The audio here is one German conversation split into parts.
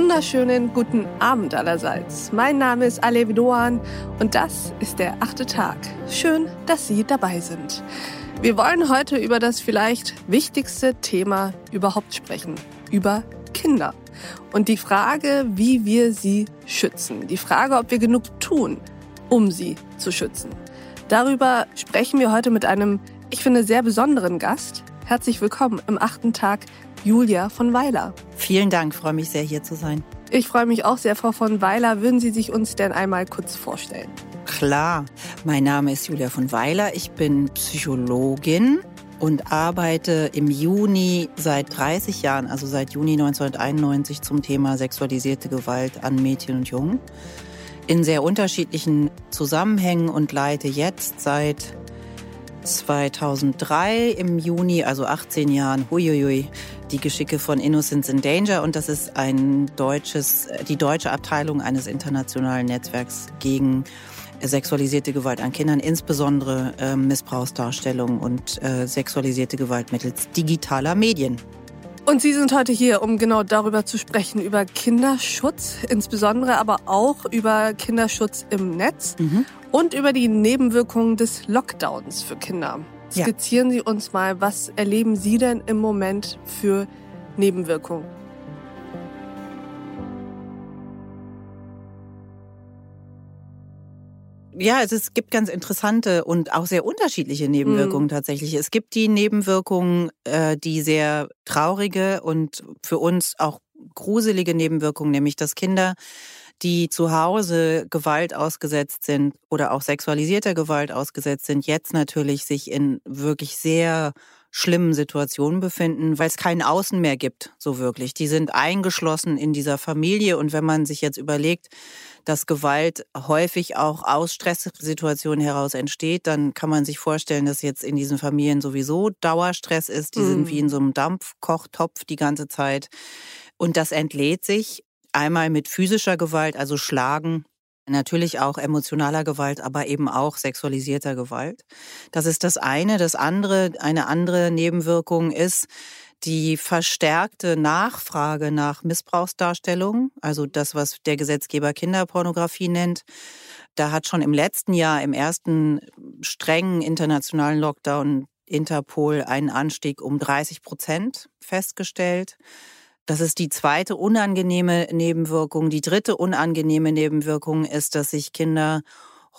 wunderschönen guten Abend allerseits. Mein Name ist Alev Doan und das ist der achte Tag. Schön, dass Sie dabei sind. Wir wollen heute über das vielleicht wichtigste Thema überhaupt sprechen. Über Kinder. Und die Frage, wie wir sie schützen. Die Frage, ob wir genug tun, um sie zu schützen. Darüber sprechen wir heute mit einem, ich finde, sehr besonderen Gast. Herzlich willkommen im achten Tag, Julia von Weiler. Vielen Dank, freue mich sehr, hier zu sein. Ich freue mich auch sehr, Frau von Weiler. Würden Sie sich uns denn einmal kurz vorstellen? Klar, mein Name ist Julia von Weiler. Ich bin Psychologin und arbeite im Juni seit 30 Jahren, also seit Juni 1991, zum Thema sexualisierte Gewalt an Mädchen und Jungen in sehr unterschiedlichen Zusammenhängen und leite jetzt seit 2003 im Juni, also 18 Jahren, huiuiui, die Geschicke von Innocence in Danger und das ist ein deutsches, die deutsche Abteilung eines internationalen Netzwerks gegen sexualisierte Gewalt an Kindern, insbesondere äh, Missbrauchsdarstellung und äh, sexualisierte Gewalt mittels digitaler Medien. Und Sie sind heute hier, um genau darüber zu sprechen, über Kinderschutz, insbesondere aber auch über Kinderschutz im Netz mhm. und über die Nebenwirkungen des Lockdowns für Kinder. Skizzieren ja. Sie uns mal, was erleben Sie denn im Moment für Nebenwirkungen? Ja, es gibt ganz interessante und auch sehr unterschiedliche Nebenwirkungen mhm. tatsächlich. Es gibt die Nebenwirkungen, äh, die sehr traurige und für uns auch gruselige Nebenwirkungen, nämlich dass Kinder, die zu Hause Gewalt ausgesetzt sind oder auch sexualisierter Gewalt ausgesetzt sind, jetzt natürlich sich in wirklich sehr schlimmen Situationen befinden, weil es kein Außen mehr gibt, so wirklich. Die sind eingeschlossen in dieser Familie und wenn man sich jetzt überlegt, dass Gewalt häufig auch aus Stresssituationen heraus entsteht, dann kann man sich vorstellen, dass jetzt in diesen Familien sowieso Dauerstress ist. Die mhm. sind wie in so einem Dampfkochtopf die ganze Zeit. Und das entlädt sich einmal mit physischer Gewalt, also Schlagen, Natürlich auch emotionaler Gewalt, aber eben auch sexualisierter Gewalt. Das ist das eine. Das andere, eine andere Nebenwirkung ist, die verstärkte Nachfrage nach Missbrauchsdarstellungen, also das, was der Gesetzgeber Kinderpornografie nennt. Da hat schon im letzten Jahr, im ersten strengen internationalen Lockdown, Interpol einen Anstieg um 30 Prozent festgestellt. Das ist die zweite unangenehme Nebenwirkung. Die dritte unangenehme Nebenwirkung ist, dass sich Kinder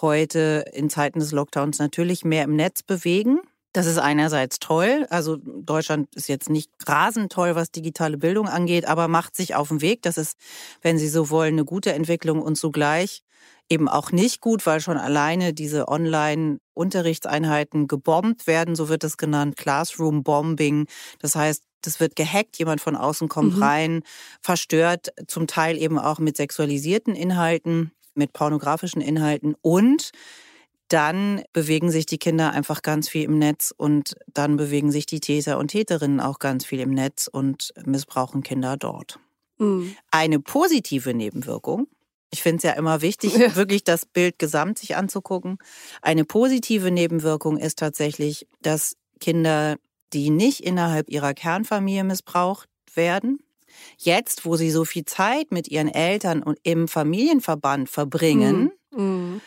heute in Zeiten des Lockdowns natürlich mehr im Netz bewegen. Das ist einerseits toll. Also Deutschland ist jetzt nicht rasend toll, was digitale Bildung angeht, aber macht sich auf den Weg. Das ist, wenn Sie so wollen, eine gute Entwicklung und zugleich eben auch nicht gut, weil schon alleine diese Online-Unterrichtseinheiten gebombt werden, so wird es genannt, Classroom-Bombing. Das heißt, das wird gehackt, jemand von außen kommt mhm. rein, verstört, zum Teil eben auch mit sexualisierten Inhalten, mit pornografischen Inhalten und dann bewegen sich die Kinder einfach ganz viel im Netz und dann bewegen sich die Täter und Täterinnen auch ganz viel im Netz und missbrauchen Kinder dort. Mhm. Eine positive Nebenwirkung, ich finde es ja immer wichtig, ja. wirklich das Bild gesamt sich anzugucken. Eine positive Nebenwirkung ist tatsächlich, dass Kinder, die nicht innerhalb ihrer Kernfamilie missbraucht werden, jetzt, wo sie so viel Zeit mit ihren Eltern und im Familienverband verbringen, mhm. Mhm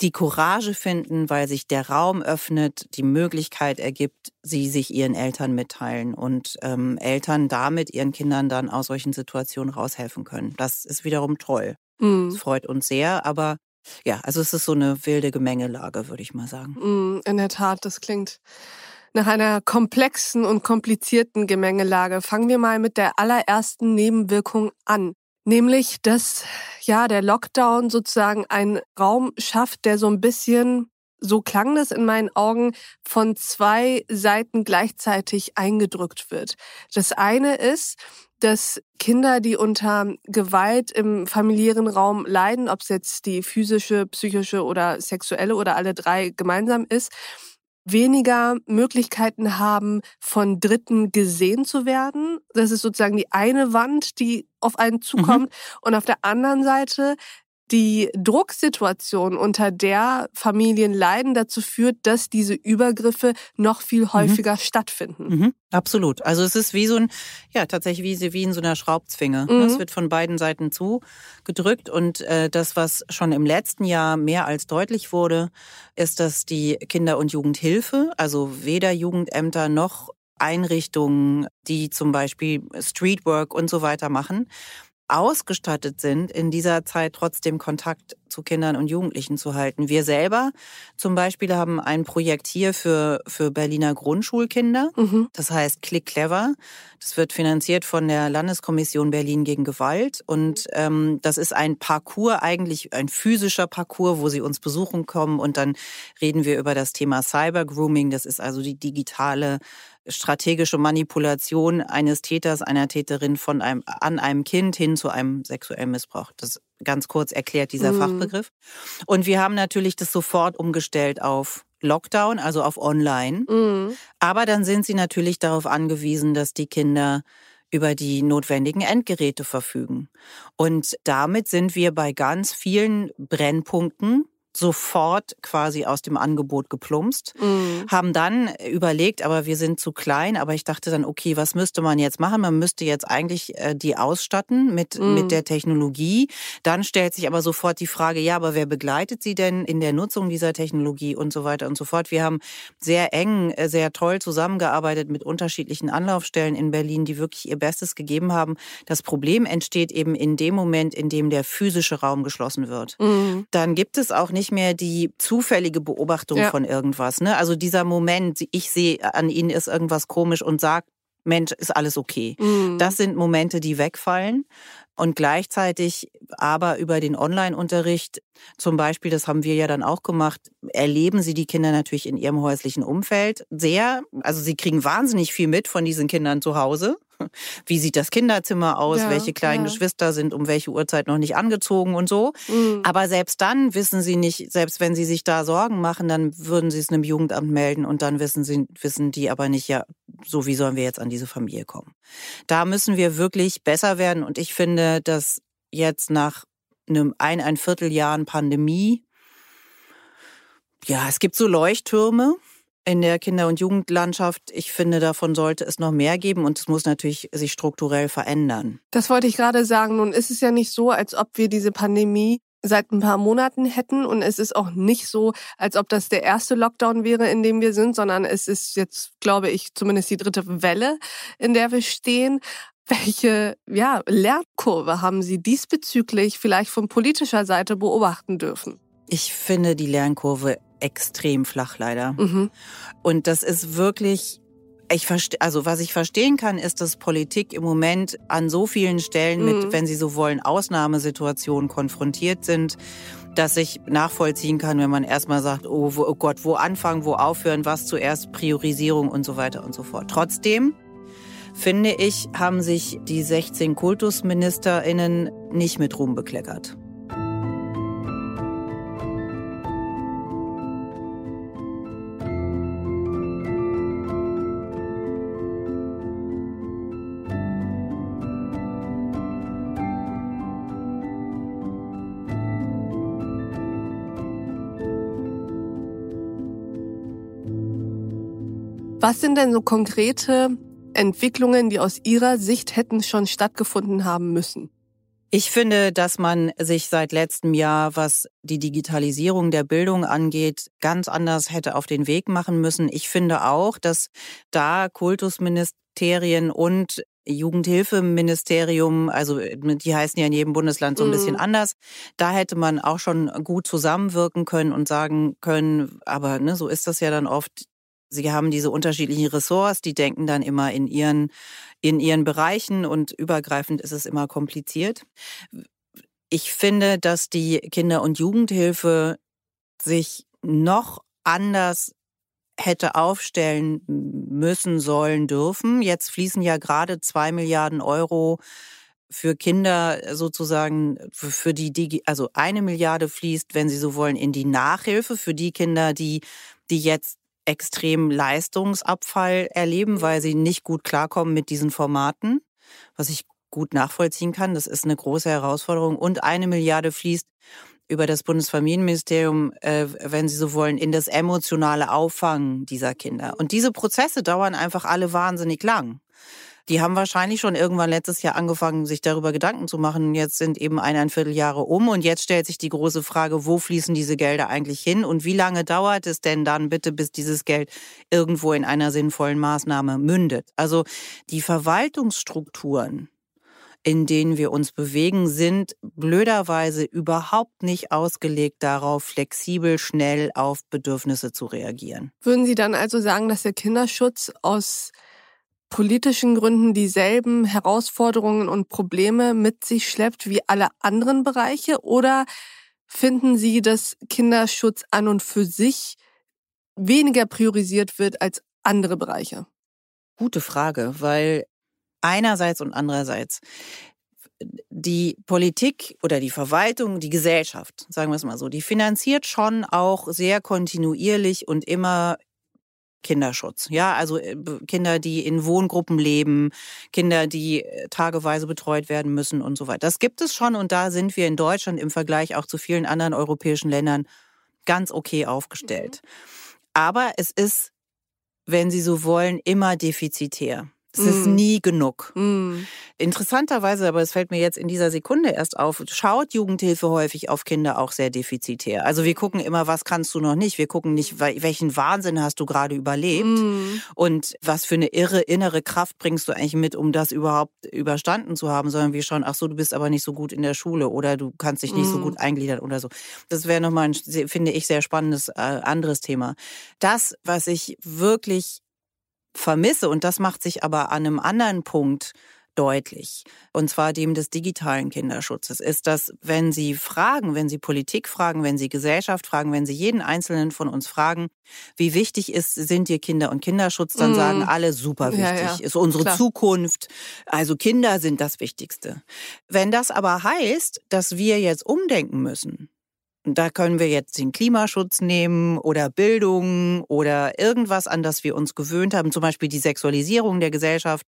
die Courage finden, weil sich der Raum öffnet, die Möglichkeit ergibt, sie sich ihren Eltern mitteilen und ähm, Eltern damit ihren Kindern dann aus solchen Situationen raushelfen können. Das ist wiederum toll. Mhm. Das freut uns sehr, aber ja, also es ist so eine wilde Gemengelage, würde ich mal sagen. Mhm, in der Tat, das klingt nach einer komplexen und komplizierten Gemengelage. Fangen wir mal mit der allerersten Nebenwirkung an. Nämlich, dass ja der Lockdown sozusagen einen Raum schafft, der so ein bisschen, so klang das in meinen Augen, von zwei Seiten gleichzeitig eingedrückt wird. Das eine ist, dass Kinder, die unter Gewalt im familiären Raum leiden, ob es jetzt die physische, psychische oder sexuelle oder alle drei gemeinsam ist, weniger Möglichkeiten haben, von Dritten gesehen zu werden. Das ist sozusagen die eine Wand, die auf einen zukommt. Mhm. Und auf der anderen Seite die Drucksituation, unter der Familien leiden, dazu führt, dass diese Übergriffe noch viel mhm. häufiger mhm. stattfinden. Mhm. Absolut. Also es ist wie so ein, ja, tatsächlich wie, wie in so einer Schraubzwinge. Mhm. Es wird von beiden Seiten zugedrückt. Und äh, das, was schon im letzten Jahr mehr als deutlich wurde, ist, dass die Kinder- und Jugendhilfe, also weder Jugendämter noch Einrichtungen, die zum Beispiel Streetwork und so weiter machen, ausgestattet sind, in dieser Zeit trotzdem Kontakt zu Kindern und Jugendlichen zu halten. Wir selber zum Beispiel haben ein Projekt hier für, für Berliner Grundschulkinder. Mhm. Das heißt Click Clever. Das wird finanziert von der Landeskommission Berlin gegen Gewalt. Und ähm, das ist ein Parcours, eigentlich ein physischer Parcours, wo sie uns besuchen kommen. Und dann reden wir über das Thema Cyber Grooming. Das ist also die digitale strategische Manipulation eines Täters, einer Täterin von einem, an einem Kind hin zu einem sexuellen Missbrauch. Das ganz kurz erklärt dieser mhm. Fachbegriff. Und wir haben natürlich das sofort umgestellt auf Lockdown, also auf Online. Mhm. Aber dann sind sie natürlich darauf angewiesen, dass die Kinder über die notwendigen Endgeräte verfügen. Und damit sind wir bei ganz vielen Brennpunkten sofort quasi aus dem Angebot geplumpst, mhm. haben dann überlegt, aber wir sind zu klein, aber ich dachte dann, okay, was müsste man jetzt machen? Man müsste jetzt eigentlich äh, die ausstatten mit, mhm. mit der Technologie. Dann stellt sich aber sofort die Frage, ja, aber wer begleitet sie denn in der Nutzung dieser Technologie und so weiter und so fort? Wir haben sehr eng, äh, sehr toll zusammengearbeitet mit unterschiedlichen Anlaufstellen in Berlin, die wirklich ihr Bestes gegeben haben. Das Problem entsteht eben in dem Moment, in dem der physische Raum geschlossen wird. Mhm. Dann gibt es auch nicht nicht mehr die zufällige Beobachtung ja. von irgendwas. Ne? Also dieser Moment, ich sehe an ihnen ist irgendwas komisch und sage, Mensch, ist alles okay. Mhm. Das sind Momente, die wegfallen. Und gleichzeitig aber über den Online-Unterricht, zum Beispiel, das haben wir ja dann auch gemacht, erleben sie die Kinder natürlich in ihrem häuslichen Umfeld sehr. Also sie kriegen wahnsinnig viel mit von diesen Kindern zu Hause. Wie sieht das Kinderzimmer aus? Ja, welche kleinen ja. Geschwister sind um welche Uhrzeit noch nicht angezogen und so. Mhm. Aber selbst dann wissen sie nicht, selbst wenn sie sich da Sorgen machen, dann würden sie es einem Jugendamt melden und dann wissen sie, wissen die aber nicht, ja, so wie sollen wir jetzt an diese Familie kommen. Da müssen wir wirklich besser werden und ich finde, dass jetzt nach einem ein, ein Vierteljahren Pandemie, ja, es gibt so Leuchttürme, in der Kinder- und Jugendlandschaft. Ich finde, davon sollte es noch mehr geben und es muss natürlich sich strukturell verändern. Das wollte ich gerade sagen. Nun ist es ja nicht so, als ob wir diese Pandemie seit ein paar Monaten hätten und es ist auch nicht so, als ob das der erste Lockdown wäre, in dem wir sind, sondern es ist jetzt, glaube ich, zumindest die dritte Welle, in der wir stehen. Welche ja, Lernkurve haben Sie diesbezüglich vielleicht von politischer Seite beobachten dürfen? Ich finde die Lernkurve extrem flach leider. Mhm. Und das ist wirklich ich verstehe, also was ich verstehen kann, ist, dass Politik im Moment an so vielen Stellen mit, mhm. wenn Sie so wollen, Ausnahmesituationen konfrontiert sind, dass ich nachvollziehen kann, wenn man erstmal sagt, oh, wo, oh Gott, wo anfangen, wo aufhören, was zuerst, Priorisierung und so weiter und so fort. Trotzdem finde ich, haben sich die 16 KultusministerInnen nicht mit Ruhm bekleckert. Was sind denn so konkrete Entwicklungen, die aus Ihrer Sicht hätten schon stattgefunden haben müssen? Ich finde, dass man sich seit letztem Jahr, was die Digitalisierung der Bildung angeht, ganz anders hätte auf den Weg machen müssen. Ich finde auch, dass da Kultusministerien und Jugendhilfeministerium, also die heißen ja in jedem Bundesland so ein bisschen mhm. anders. Da hätte man auch schon gut zusammenwirken können und sagen können, aber ne, so ist das ja dann oft, Sie haben diese unterschiedlichen Ressorts, die denken dann immer in ihren, in ihren Bereichen und übergreifend ist es immer kompliziert. Ich finde, dass die Kinder- und Jugendhilfe sich noch anders hätte aufstellen müssen, sollen, dürfen. Jetzt fließen ja gerade zwei Milliarden Euro für Kinder sozusagen für die, also eine Milliarde fließt, wenn Sie so wollen, in die Nachhilfe für die Kinder, die, die jetzt extrem Leistungsabfall erleben, weil sie nicht gut klarkommen mit diesen Formaten, was ich gut nachvollziehen kann. Das ist eine große Herausforderung. Und eine Milliarde fließt über das Bundesfamilienministerium, äh, wenn Sie so wollen, in das emotionale Auffangen dieser Kinder. Und diese Prozesse dauern einfach alle wahnsinnig lang. Die haben wahrscheinlich schon irgendwann letztes Jahr angefangen, sich darüber Gedanken zu machen. Jetzt sind eben eineinviertel Jahre um und jetzt stellt sich die große Frage, wo fließen diese Gelder eigentlich hin und wie lange dauert es denn dann bitte, bis dieses Geld irgendwo in einer sinnvollen Maßnahme mündet? Also die Verwaltungsstrukturen, in denen wir uns bewegen, sind blöderweise überhaupt nicht ausgelegt darauf, flexibel, schnell auf Bedürfnisse zu reagieren. Würden Sie dann also sagen, dass der Kinderschutz aus politischen Gründen dieselben Herausforderungen und Probleme mit sich schleppt wie alle anderen Bereiche? Oder finden Sie, dass Kinderschutz an und für sich weniger priorisiert wird als andere Bereiche? Gute Frage, weil einerseits und andererseits die Politik oder die Verwaltung, die Gesellschaft, sagen wir es mal so, die finanziert schon auch sehr kontinuierlich und immer Kinderschutz. Ja, also äh, Kinder, die in Wohngruppen leben, Kinder, die äh, tageweise betreut werden müssen und so weiter. Das gibt es schon und da sind wir in Deutschland im Vergleich auch zu vielen anderen europäischen Ländern ganz okay aufgestellt. Mhm. Aber es ist, wenn Sie so wollen, immer defizitär. Es mm. ist nie genug. Mm. Interessanterweise, aber es fällt mir jetzt in dieser Sekunde erst auf, schaut Jugendhilfe häufig auf Kinder auch sehr defizitär. Also wir gucken immer, was kannst du noch nicht. Wir gucken nicht, welchen Wahnsinn hast du gerade überlebt mm. und was für eine irre innere Kraft bringst du eigentlich mit, um das überhaupt überstanden zu haben, sondern wir schauen, ach so, du bist aber nicht so gut in der Schule oder du kannst dich nicht so gut eingliedern oder so. Das wäre nochmal ein, finde ich, sehr spannendes äh, anderes Thema. Das, was ich wirklich vermisse, und das macht sich aber an einem anderen Punkt deutlich, und zwar dem des digitalen Kinderschutzes, ist, dass wenn Sie fragen, wenn Sie Politik fragen, wenn Sie Gesellschaft fragen, wenn Sie jeden Einzelnen von uns fragen, wie wichtig ist, sind dir Kinder und Kinderschutz, dann mm. sagen alle super wichtig, ja, ja. ist unsere Klar. Zukunft. Also Kinder sind das Wichtigste. Wenn das aber heißt, dass wir jetzt umdenken müssen, da können wir jetzt den Klimaschutz nehmen oder Bildung oder irgendwas, an das wir uns gewöhnt haben, zum Beispiel die Sexualisierung der Gesellschaft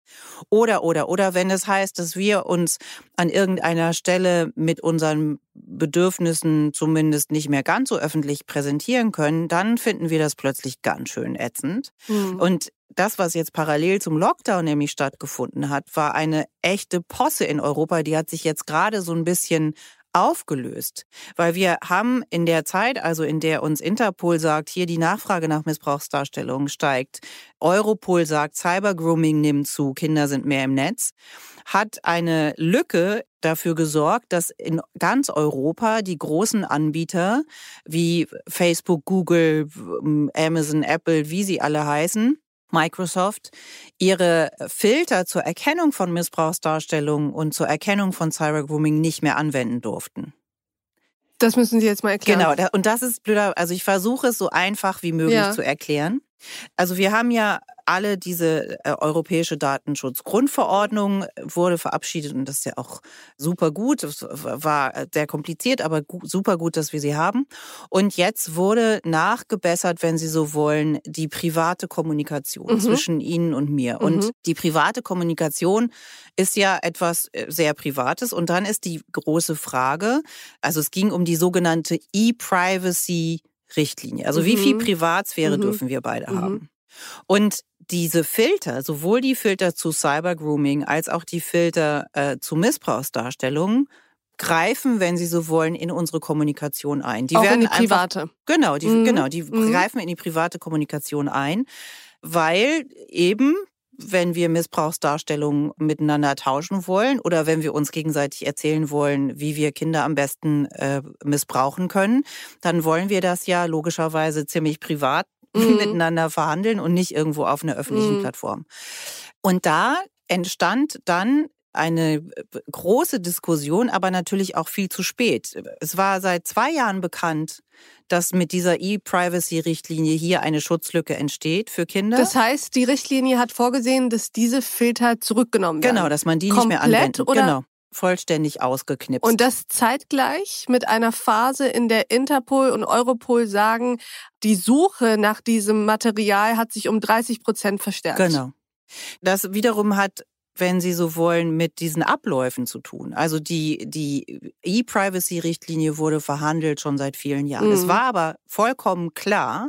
oder, oder, oder, wenn es heißt, dass wir uns an irgendeiner Stelle mit unseren Bedürfnissen zumindest nicht mehr ganz so öffentlich präsentieren können, dann finden wir das plötzlich ganz schön ätzend. Mhm. Und das, was jetzt parallel zum Lockdown nämlich stattgefunden hat, war eine echte Posse in Europa. Die hat sich jetzt gerade so ein bisschen aufgelöst, weil wir haben in der Zeit, also in der uns Interpol sagt, hier die Nachfrage nach Missbrauchsdarstellungen steigt, Europol sagt, Cybergrooming nimmt zu, Kinder sind mehr im Netz, hat eine Lücke dafür gesorgt, dass in ganz Europa die großen Anbieter wie Facebook, Google, Amazon, Apple, wie sie alle heißen, Microsoft ihre Filter zur Erkennung von Missbrauchsdarstellungen und zur Erkennung von Cybergrooming nicht mehr anwenden durften. Das müssen Sie jetzt mal erklären. Genau, und das ist blöder. Also ich versuche es so einfach wie möglich ja. zu erklären. Also wir haben ja alle diese äh, europäische Datenschutzgrundverordnung wurde verabschiedet und das ist ja auch super gut. Es war äh, sehr kompliziert, aber gut, super gut, dass wir sie haben. Und jetzt wurde nachgebessert, wenn Sie so wollen, die private Kommunikation mhm. zwischen Ihnen und mir. Mhm. Und die private Kommunikation ist ja etwas äh, sehr Privates. Und dann ist die große Frage, also es ging um die sogenannte E-Privacy Richtlinie. Also mhm. wie viel mhm. Privatsphäre mhm. dürfen wir beide mhm. haben? Und diese Filter, sowohl die Filter zu Cybergrooming als auch die Filter äh, zu Missbrauchsdarstellungen, greifen, wenn Sie so wollen, in unsere Kommunikation ein. Die auch werden in die private. Einfach, genau, die, mhm. genau, die mhm. greifen in die private Kommunikation ein, weil eben wenn wir Missbrauchsdarstellungen miteinander tauschen wollen oder wenn wir uns gegenseitig erzählen wollen, wie wir Kinder am besten äh, missbrauchen können, dann wollen wir das ja logischerweise ziemlich privat mhm. miteinander verhandeln und nicht irgendwo auf einer öffentlichen mhm. Plattform. Und da entstand dann eine äh, große Diskussion, aber natürlich auch viel zu spät. Es war seit zwei Jahren bekannt, dass mit dieser E-Privacy-Richtlinie hier eine Schutzlücke entsteht für Kinder. Das heißt, die Richtlinie hat vorgesehen, dass diese Filter zurückgenommen werden. Genau, dass man die Komplett nicht mehr anwendet. Oder? Genau vollständig ausgeknipst. Und das zeitgleich mit einer Phase, in der Interpol und Europol sagen, die Suche nach diesem Material hat sich um 30 Prozent verstärkt. Genau. Das wiederum hat wenn Sie so wollen, mit diesen Abläufen zu tun. Also die, die E-Privacy-Richtlinie wurde verhandelt schon seit vielen Jahren. Mhm. Es war aber vollkommen klar,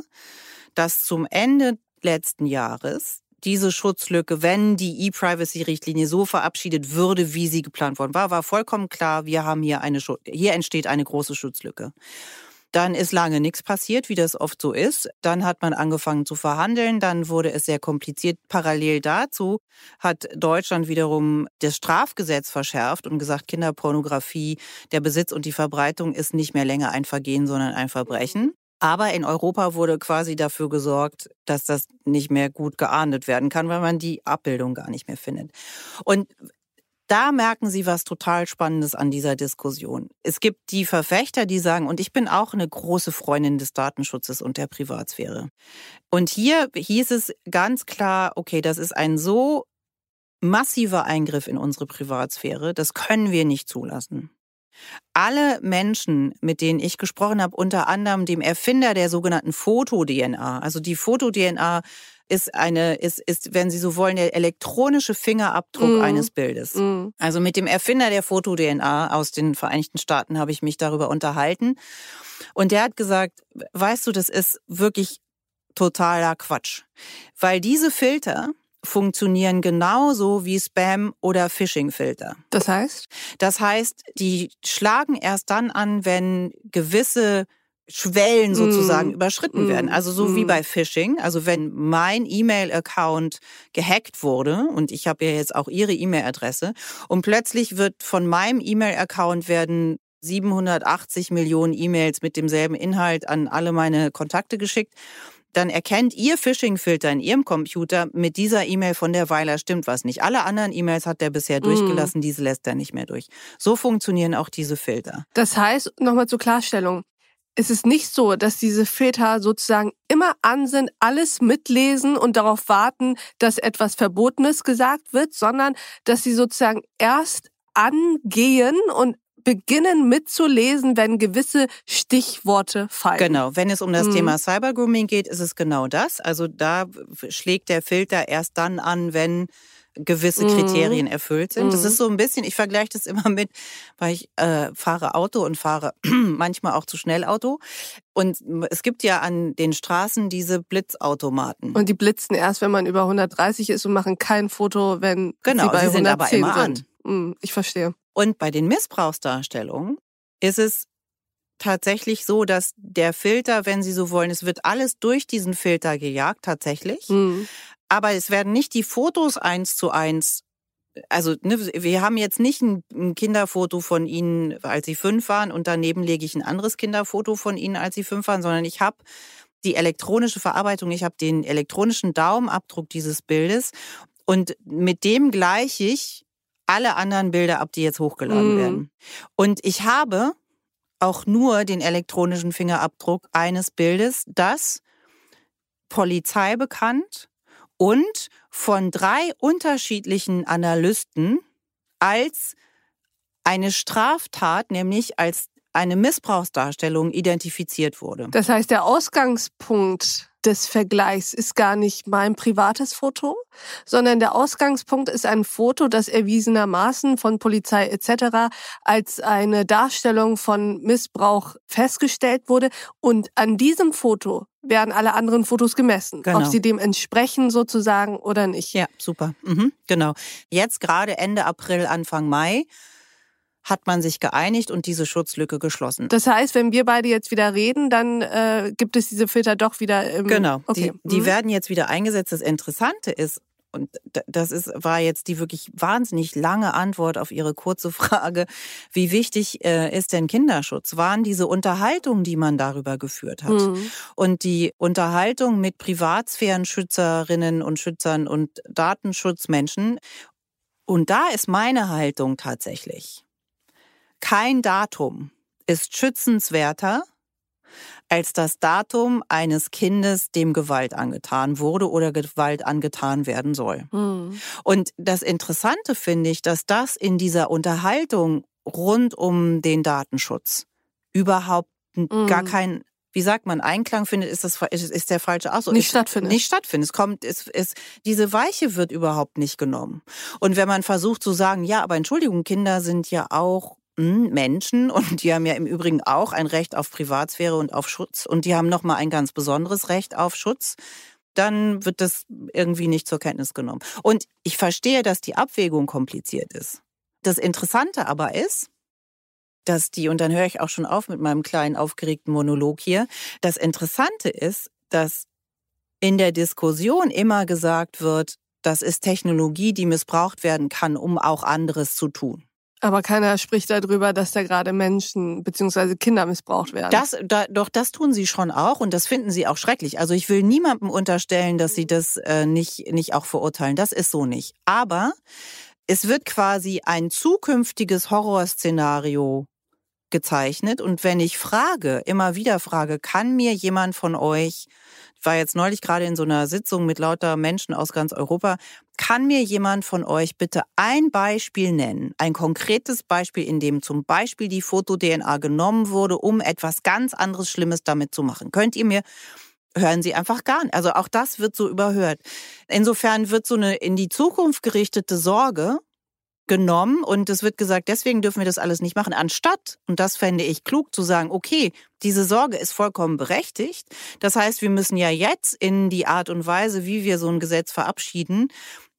dass zum Ende letzten Jahres diese Schutzlücke, wenn die E-Privacy-Richtlinie so verabschiedet würde, wie sie geplant worden war, war vollkommen klar, wir haben hier eine, hier entsteht eine große Schutzlücke. Dann ist lange nichts passiert, wie das oft so ist. Dann hat man angefangen zu verhandeln. Dann wurde es sehr kompliziert. Parallel dazu hat Deutschland wiederum das Strafgesetz verschärft und gesagt, Kinderpornografie, der Besitz und die Verbreitung ist nicht mehr länger ein Vergehen, sondern ein Verbrechen. Aber in Europa wurde quasi dafür gesorgt, dass das nicht mehr gut geahndet werden kann, weil man die Abbildung gar nicht mehr findet. Und da merken Sie was total Spannendes an dieser Diskussion. Es gibt die Verfechter, die sagen, und ich bin auch eine große Freundin des Datenschutzes und der Privatsphäre. Und hier hieß es ganz klar, okay, das ist ein so massiver Eingriff in unsere Privatsphäre, das können wir nicht zulassen. Alle Menschen, mit denen ich gesprochen habe, unter anderem dem Erfinder der sogenannten Foto-DNA, also die Foto-DNA ist eine, ist, ist, wenn Sie so wollen, der elektronische Fingerabdruck mm. eines Bildes. Mm. Also mit dem Erfinder der Foto-DNA aus den Vereinigten Staaten habe ich mich darüber unterhalten. Und der hat gesagt, weißt du, das ist wirklich totaler Quatsch. Weil diese Filter, funktionieren genauso wie Spam- oder Phishing-Filter. Das heißt? Das heißt, die schlagen erst dann an, wenn gewisse Schwellen sozusagen mm. überschritten mm. werden. Also so mm. wie bei Phishing. Also wenn mein E-Mail-Account gehackt wurde und ich habe ja jetzt auch Ihre E-Mail-Adresse und plötzlich wird von meinem E-Mail-Account werden 780 Millionen E-Mails mit demselben Inhalt an alle meine Kontakte geschickt dann erkennt Ihr Phishing-Filter in Ihrem Computer, mit dieser E-Mail von der Weiler stimmt was nicht. Alle anderen E-Mails hat der bisher mm. durchgelassen, diese lässt er nicht mehr durch. So funktionieren auch diese Filter. Das heißt, nochmal zur Klarstellung, es ist nicht so, dass diese Filter sozusagen immer an sind, alles mitlesen und darauf warten, dass etwas Verbotenes gesagt wird, sondern dass sie sozusagen erst angehen und beginnen mitzulesen, wenn gewisse Stichworte fallen. Genau, wenn es um das mhm. Thema Cybergrooming geht, ist es genau das. Also da schlägt der Filter erst dann an, wenn gewisse mhm. Kriterien erfüllt sind. Das mhm. ist so ein bisschen, ich vergleiche das immer mit, weil ich äh, fahre Auto und fahre manchmal auch zu schnell Auto. Und es gibt ja an den Straßen diese Blitzautomaten. Und die blitzen erst, wenn man über 130 ist und machen kein Foto, wenn genau, sie bei sie sind 110 aber immer sind. an. Mhm, ich verstehe. Und bei den Missbrauchsdarstellungen ist es tatsächlich so, dass der Filter, wenn Sie so wollen, es wird alles durch diesen Filter gejagt, tatsächlich. Mhm. Aber es werden nicht die Fotos eins zu eins also ne, wir haben jetzt nicht ein, ein, Kinderfoto von Ihnen, als Sie fünf waren, und daneben lege ich ein anderes Kinderfoto von Ihnen, als Sie fünf waren, sondern ich habe die elektronische Verarbeitung, ich habe den elektronischen Daumenabdruck dieses Bildes und mit dem gleiche ich alle anderen Bilder ab, die jetzt hochgeladen mm. werden. Und ich habe auch nur den elektronischen Fingerabdruck eines Bildes, das Polizei bekannt und von drei unterschiedlichen Analysten als eine Straftat, nämlich als eine Missbrauchsdarstellung identifiziert wurde. Das heißt, der Ausgangspunkt des Vergleichs ist gar nicht mein privates Foto, sondern der Ausgangspunkt ist ein Foto, das erwiesenermaßen von Polizei etc. als eine Darstellung von Missbrauch festgestellt wurde. Und an diesem Foto werden alle anderen Fotos gemessen, genau. ob sie dem entsprechen sozusagen oder nicht. Ja, super. Mhm, genau. Jetzt gerade Ende April, Anfang Mai hat man sich geeinigt und diese Schutzlücke geschlossen. Das heißt, wenn wir beide jetzt wieder reden, dann äh, gibt es diese Filter doch wieder im Genau, okay. die, die mhm. werden jetzt wieder eingesetzt. Das Interessante ist, und das ist, war jetzt die wirklich wahnsinnig lange Antwort auf Ihre kurze Frage, wie wichtig äh, ist denn Kinderschutz? Waren diese Unterhaltungen, die man darüber geführt hat. Mhm. Und die Unterhaltung mit Privatsphärenschützerinnen und Schützern und Datenschutzmenschen. Und da ist meine Haltung tatsächlich. Kein Datum ist schützenswerter als das Datum eines Kindes, dem Gewalt angetan wurde oder Gewalt angetan werden soll. Mhm. Und das Interessante finde ich, dass das in dieser Unterhaltung rund um den Datenschutz überhaupt mhm. gar kein wie sagt man, Einklang findet, ist das ist, ist der falsche Ausdruck. Nicht stattfindet. Nicht stattfindet. Es kommt, es, es, diese Weiche wird überhaupt nicht genommen. Und wenn man versucht zu sagen, ja, aber Entschuldigung, Kinder sind ja auch Menschen und die haben ja im Übrigen auch ein Recht auf Privatsphäre und auf Schutz und die haben noch mal ein ganz besonderes Recht auf Schutz, dann wird das irgendwie nicht zur Kenntnis genommen. Und ich verstehe, dass die Abwägung kompliziert ist. Das Interessante aber ist, dass die, und dann höre ich auch schon auf mit meinem kleinen aufgeregten Monolog hier, das Interessante ist, dass in der Diskussion immer gesagt wird, das ist Technologie, die missbraucht werden kann, um auch anderes zu tun. Aber keiner spricht darüber, dass da gerade Menschen bzw. Kinder missbraucht werden. Das, da, doch, das tun sie schon auch und das finden sie auch schrecklich. Also ich will niemandem unterstellen, dass sie das äh, nicht, nicht auch verurteilen. Das ist so nicht. Aber es wird quasi ein zukünftiges Horrorszenario gezeichnet. Und wenn ich frage, immer wieder frage, kann mir jemand von euch, war jetzt neulich gerade in so einer Sitzung mit lauter Menschen aus ganz Europa, kann mir jemand von euch bitte ein Beispiel nennen, ein konkretes Beispiel, in dem zum Beispiel die Foto-DNA genommen wurde, um etwas ganz anderes Schlimmes damit zu machen? Könnt ihr mir hören sie einfach gar nicht. Also auch das wird so überhört. Insofern wird so eine in die Zukunft gerichtete Sorge genommen und es wird gesagt, deswegen dürfen wir das alles nicht machen, anstatt, und das fände ich klug, zu sagen, okay, diese Sorge ist vollkommen berechtigt. Das heißt, wir müssen ja jetzt in die Art und Weise, wie wir so ein Gesetz verabschieden,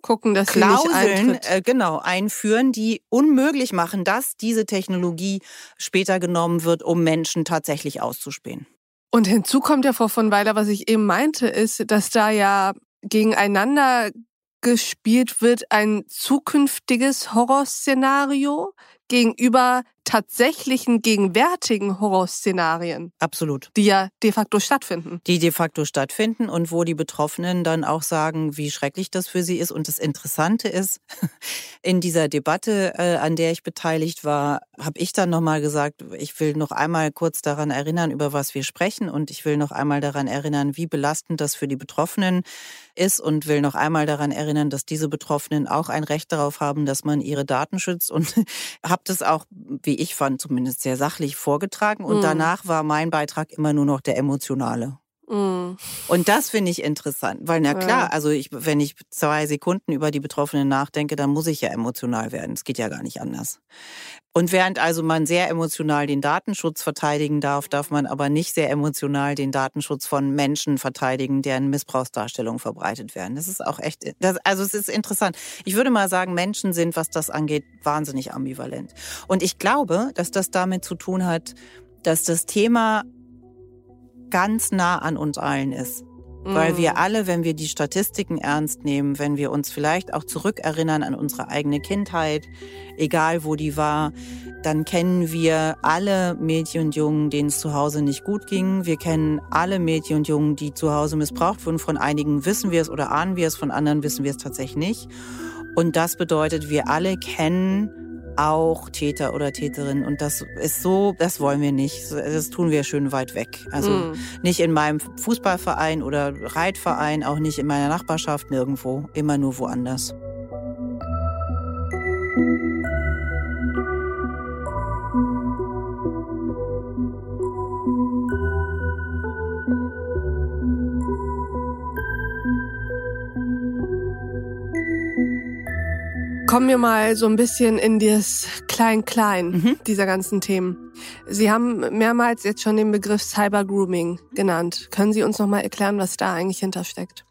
gucken, dass Klauseln äh, genau einführen, die unmöglich machen, dass diese Technologie später genommen wird, um Menschen tatsächlich auszuspähen. Und hinzu kommt ja, Frau von Weiler, was ich eben meinte, ist, dass da ja gegeneinander gespielt wird ein zukünftiges Horrorszenario gegenüber tatsächlichen gegenwärtigen Horrorszenarien. Absolut. Die ja de facto stattfinden. Die de facto stattfinden und wo die Betroffenen dann auch sagen, wie schrecklich das für sie ist. Und das Interessante ist, in dieser Debatte, äh, an der ich beteiligt war, habe ich dann nochmal gesagt, ich will noch einmal kurz daran erinnern, über was wir sprechen. Und ich will noch einmal daran erinnern, wie belastend das für die Betroffenen ist. Und will noch einmal daran erinnern, dass diese Betroffenen auch ein Recht darauf haben, dass man ihre Daten schützt. Und habe das auch, wie wie ich fand, zumindest sehr sachlich vorgetragen. Und mhm. danach war mein Beitrag immer nur noch der emotionale. Mhm. Und das finde ich interessant, weil na klar, also ich, wenn ich zwei Sekunden über die Betroffenen nachdenke, dann muss ich ja emotional werden. Es geht ja gar nicht anders. Und während also man sehr emotional den Datenschutz verteidigen darf, darf man aber nicht sehr emotional den Datenschutz von Menschen verteidigen, deren Missbrauchsdarstellungen verbreitet werden. Das ist auch echt, das, also es ist interessant. Ich würde mal sagen, Menschen sind, was das angeht, wahnsinnig ambivalent. Und ich glaube, dass das damit zu tun hat, dass das Thema ganz nah an uns allen ist. Weil wir mhm. alle, wenn wir die Statistiken ernst nehmen, wenn wir uns vielleicht auch zurückerinnern an unsere eigene Kindheit, egal wo die war, dann kennen wir alle Mädchen und Jungen, denen es zu Hause nicht gut ging. Wir kennen alle Mädchen und Jungen, die zu Hause missbraucht wurden. Von einigen wissen wir es oder ahnen wir es, von anderen wissen wir es tatsächlich nicht. Und das bedeutet, wir alle kennen auch Täter oder Täterin. Und das ist so, das wollen wir nicht. Das tun wir schön weit weg. Also mm. nicht in meinem Fußballverein oder Reitverein, auch nicht in meiner Nachbarschaft, nirgendwo. Immer nur woanders. Kommen wir mal so ein bisschen in das Klein-Klein mhm. dieser ganzen Themen. Sie haben mehrmals jetzt schon den Begriff Cyber-Grooming genannt. Können Sie uns noch mal erklären, was da eigentlich hintersteckt?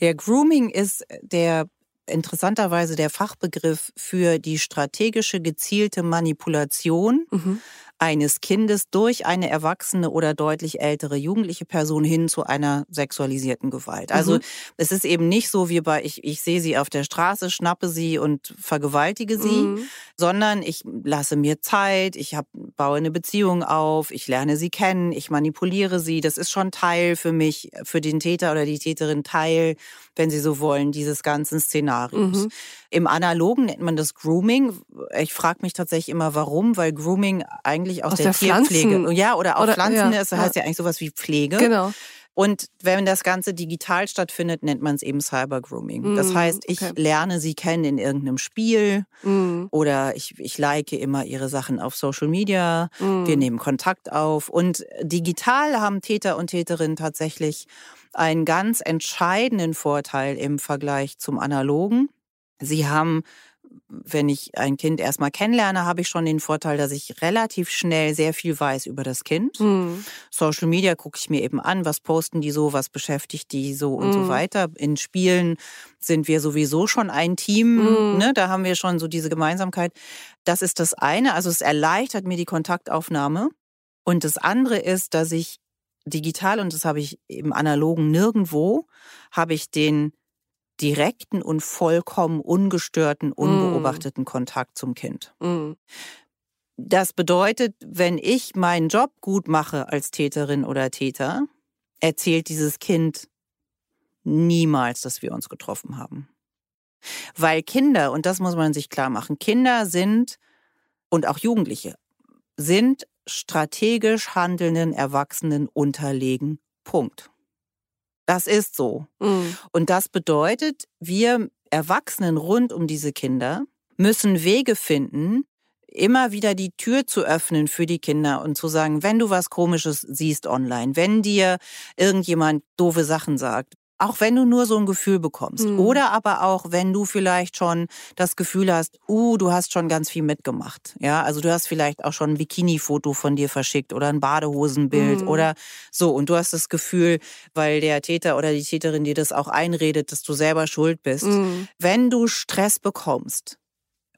Ja, Grooming ist der interessanterweise der Fachbegriff für die strategische gezielte Manipulation mhm eines Kindes durch eine erwachsene oder deutlich ältere jugendliche Person hin zu einer sexualisierten Gewalt. Also mhm. es ist eben nicht so wie bei, ich, ich sehe sie auf der Straße, schnappe sie und vergewaltige sie, mhm. sondern ich lasse mir Zeit, ich hab, baue eine Beziehung auf, ich lerne sie kennen, ich manipuliere sie. Das ist schon Teil für mich, für den Täter oder die Täterin Teil, wenn sie so wollen, dieses ganzen Szenarios. Mhm. Im Analogen nennt man das Grooming. Ich frage mich tatsächlich immer, warum, weil Grooming eigentlich aus, aus der, der, Tierpflege, Pflanzen. ja, oder auch oder, Pflanzen, ja, das heißt ja. ja eigentlich sowas wie Pflege. Genau. Und wenn das Ganze digital stattfindet, nennt man es eben Cybergrooming. Mm, das heißt, ich okay. lerne sie kennen in irgendeinem Spiel mm. oder ich, ich like immer ihre Sachen auf Social Media. Mm. Wir nehmen Kontakt auf. Und digital haben Täter und Täterinnen tatsächlich einen ganz entscheidenden Vorteil im Vergleich zum analogen. Sie haben wenn ich ein Kind erstmal kennenlerne, habe ich schon den Vorteil, dass ich relativ schnell sehr viel weiß über das Kind. Mhm. Social Media gucke ich mir eben an, was posten die so, was beschäftigt die so und mhm. so weiter. In Spielen sind wir sowieso schon ein Team, mhm. ne? da haben wir schon so diese Gemeinsamkeit. Das ist das eine, also es erleichtert mir die Kontaktaufnahme. Und das andere ist, dass ich digital, und das habe ich im analogen nirgendwo, habe ich den direkten und vollkommen ungestörten, unbeobachteten mm. Kontakt zum Kind. Mm. Das bedeutet, wenn ich meinen Job gut mache als Täterin oder Täter, erzählt dieses Kind niemals, dass wir uns getroffen haben. Weil Kinder, und das muss man sich klar machen, Kinder sind und auch Jugendliche sind strategisch handelnden Erwachsenen unterlegen. Punkt. Das ist so. Mhm. Und das bedeutet, wir Erwachsenen rund um diese Kinder müssen Wege finden, immer wieder die Tür zu öffnen für die Kinder und zu sagen, wenn du was Komisches siehst online, wenn dir irgendjemand doofe Sachen sagt, auch wenn du nur so ein Gefühl bekommst. Mhm. Oder aber auch, wenn du vielleicht schon das Gefühl hast, uh, du hast schon ganz viel mitgemacht. Ja, also du hast vielleicht auch schon ein Bikini-Foto von dir verschickt oder ein Badehosenbild mhm. oder so. Und du hast das Gefühl, weil der Täter oder die Täterin dir das auch einredet, dass du selber schuld bist. Mhm. Wenn du Stress bekommst,